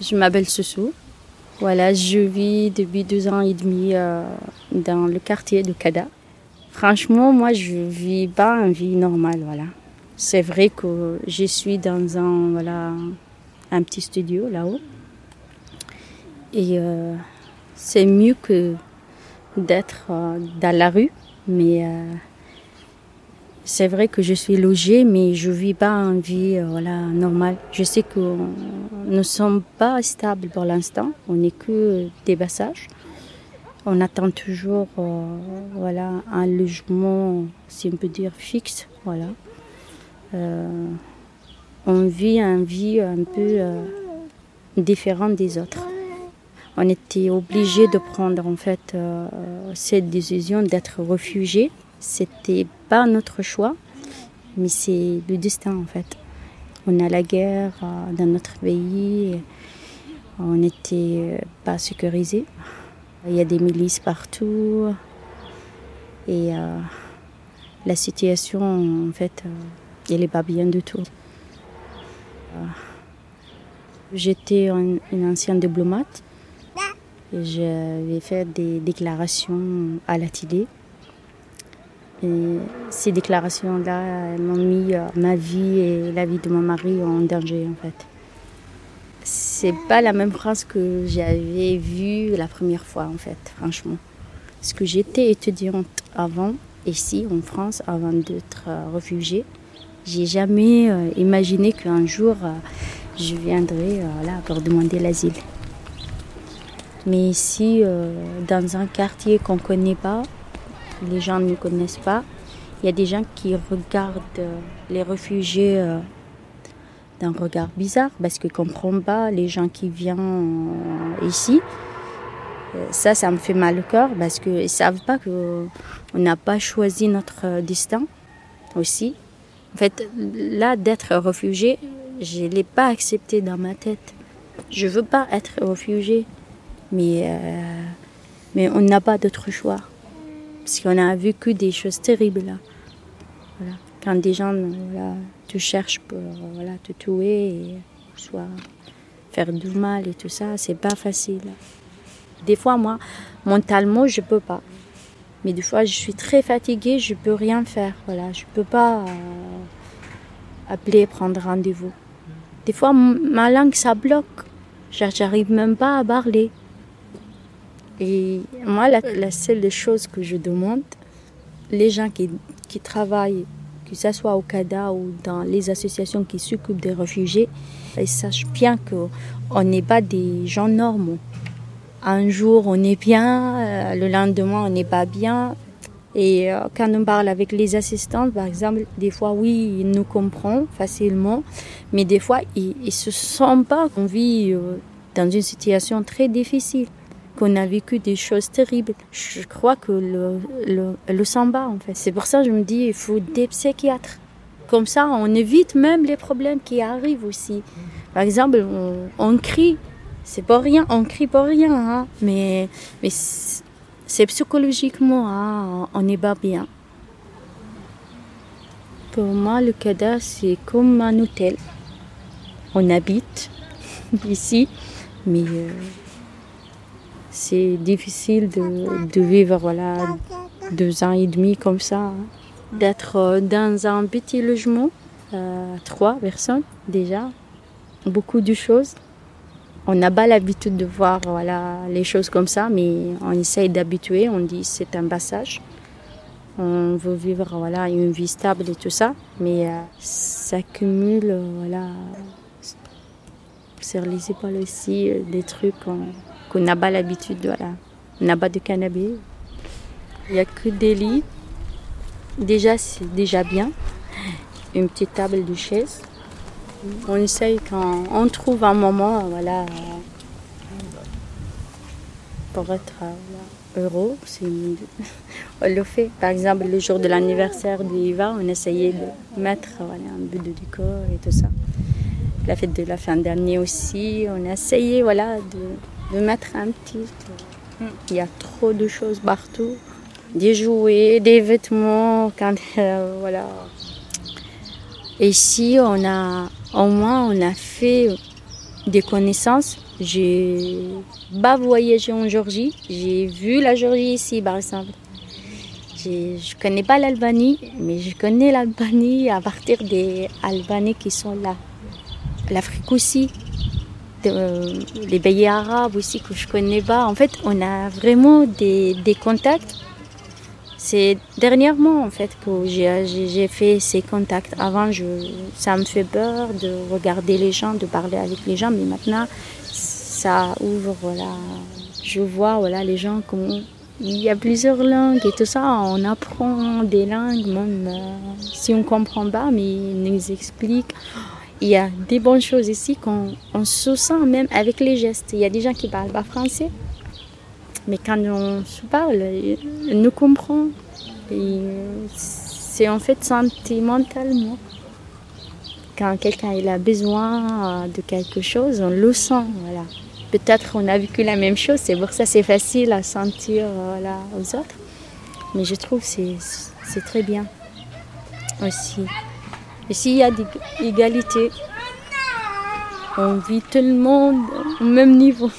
Je m'appelle Soussou. Voilà, je vis depuis deux ans et demi euh, dans le quartier de Kada. Franchement, moi, je vis pas une vie normale, voilà. C'est vrai que je suis dans un, voilà, un petit studio là-haut. Et euh, c'est mieux que d'être euh, dans la rue, mais c'est vrai que je suis logée, mais je vis pas une vie euh, voilà, normale. Je sais que nous ne sommes pas stables pour l'instant. On n'est que des passages. On attend toujours euh, voilà, un logement, si on peut dire, fixe. Voilà. Euh, on vit une vie un peu différente des autres. On était obligé de prendre en fait cette décision d'être réfugié c'était pas notre choix, mais c'est le destin en fait. On a la guerre euh, dans notre pays, on n'était pas sécurisé. Il y a des milices partout et euh, la situation en fait, euh, elle n'est pas bien du tout. J'étais une ancienne diplomate et j'avais fait des déclarations à la télé et ces déclarations-là m'ont mis euh, ma vie et la vie de mon mari en danger en fait. C'est pas la même France que j'avais vue la première fois en fait, franchement. Parce que j'étais étudiante avant, ici en France, avant d'être euh, réfugiée. J'ai jamais euh, imaginé qu'un jour je viendrais là pour demander l'asile. Mais ici, dans un quartier qu'on connaît pas, les gens ne connaissent pas. Il y a des gens qui regardent euh, les réfugiés euh, d'un regard bizarre parce qu'ils ne comprennent pas les gens qui viennent euh, ici. Ça, ça me fait mal au cœur parce qu'ils ne savent pas qu'on n'a pas choisi notre destin aussi. En fait, là, d'être réfugié, je ne l'ai pas accepté dans ma tête. Je ne veux pas être réfugié, mais, mais on n'a pas d'autre choix parce qu'on a vécu des choses terribles. Quand des gens te cherchent pour te tuer, soit faire du mal et tout ça, c'est pas facile. Des fois, moi, mentalement, je peux pas. Mais des fois, je suis très fatiguée, je peux rien faire. Voilà, je peux pas euh, appeler, prendre rendez-vous. Des fois, ma langue, ça bloque. J'arrive même pas à parler. Et moi, la, seule chose que je demande, les gens qui, qui travaillent, que ce soit au CADA ou dans les associations qui s'occupent des réfugiés, ils sachent bien qu'on n'est pas des gens normaux. Un jour, on est bien, euh, le lendemain, on n'est pas bien. Et euh, quand on parle avec les assistants, par exemple, des fois, oui, ils nous comprennent facilement, mais des fois, ils ne se sentent pas qu'on vit euh, dans une situation très difficile qu'on a vécu des choses terribles. Je crois que le, le, le samba, en fait. C'est pour ça que je me dis, il faut des psychiatres. Comme ça, on évite même les problèmes qui arrivent aussi. Par exemple, on, crie, c'est pas rien, on crie pour rien, hein. mais, mais c'est psychologiquement, hein, on n'est pas bien. Pour moi, le CADA, c'est comme un hôtel. On habite ici, mais euh, c'est difficile de, vivre voilà, deux ans et demi comme ça, hein. d'être euh, dans un petit logement, euh, trois personnes déjà, beaucoup de choses. On n'a pas l'habitude de voir voilà, les choses comme ça, mais on essaye d'habituer, on dit c'est un passage. On veut vivre voilà, une vie stable et tout ça, mais euh, ça cumule voilà, sur les épaules aussi des trucs qu'on n'a pas l'habitude. Voilà. On n'a pas de canapé. Il n'y a que des lits. Déjà, c'est déjà bien. Une petite table de chaise. On essaye quand on trouve un moment, voilà, pour être heureux. On le fait. Par exemple, le jour de l'anniversaire d'Iva, on essayait de mettre un peu de décor et tout ça. La fête de la fin d'année aussi, on a essayé voilà, de de mettre un petit. Il y a trop de choses partout. Des jouets, des vêtements, quand, euh, voilà. Ici, on a, au moins, on a fait des connaissances. J'ai pas voyagé en Géorgie. J'ai vu la Géorgie ici, par exemple. Je connais pas l'Albanie, mais je connais l'Albanie à partir des Albanais qui sont là. L'Afrique aussi, les pays arabes aussi que je connais pas. En fait, on a vraiment des, des contacts c'est dernièrement en fait que j'ai fait ces contacts. Avant, je, ça me fait peur de regarder les gens, de parler avec les gens, mais maintenant, ça ouvre. Voilà, je vois voilà les gens comment il y a plusieurs langues et tout ça. On apprend des langues même euh, si on comprend pas, mais ils nous expliquent. Il y a des bonnes choses ici qu'on on se sent même avec les gestes. Il y a des gens qui parlent pas français. Mais quand on se parle, on nous comprend. C'est en fait sentimentalement. Quand quelqu'un a besoin de quelque chose, on le sent. Voilà. Peut-être on a vécu la même chose, c'est pour ça c'est facile à sentir voilà, aux autres. Mais je trouve que c'est très bien aussi. Et s'il y a des égalités, on vit tout le monde au même niveau.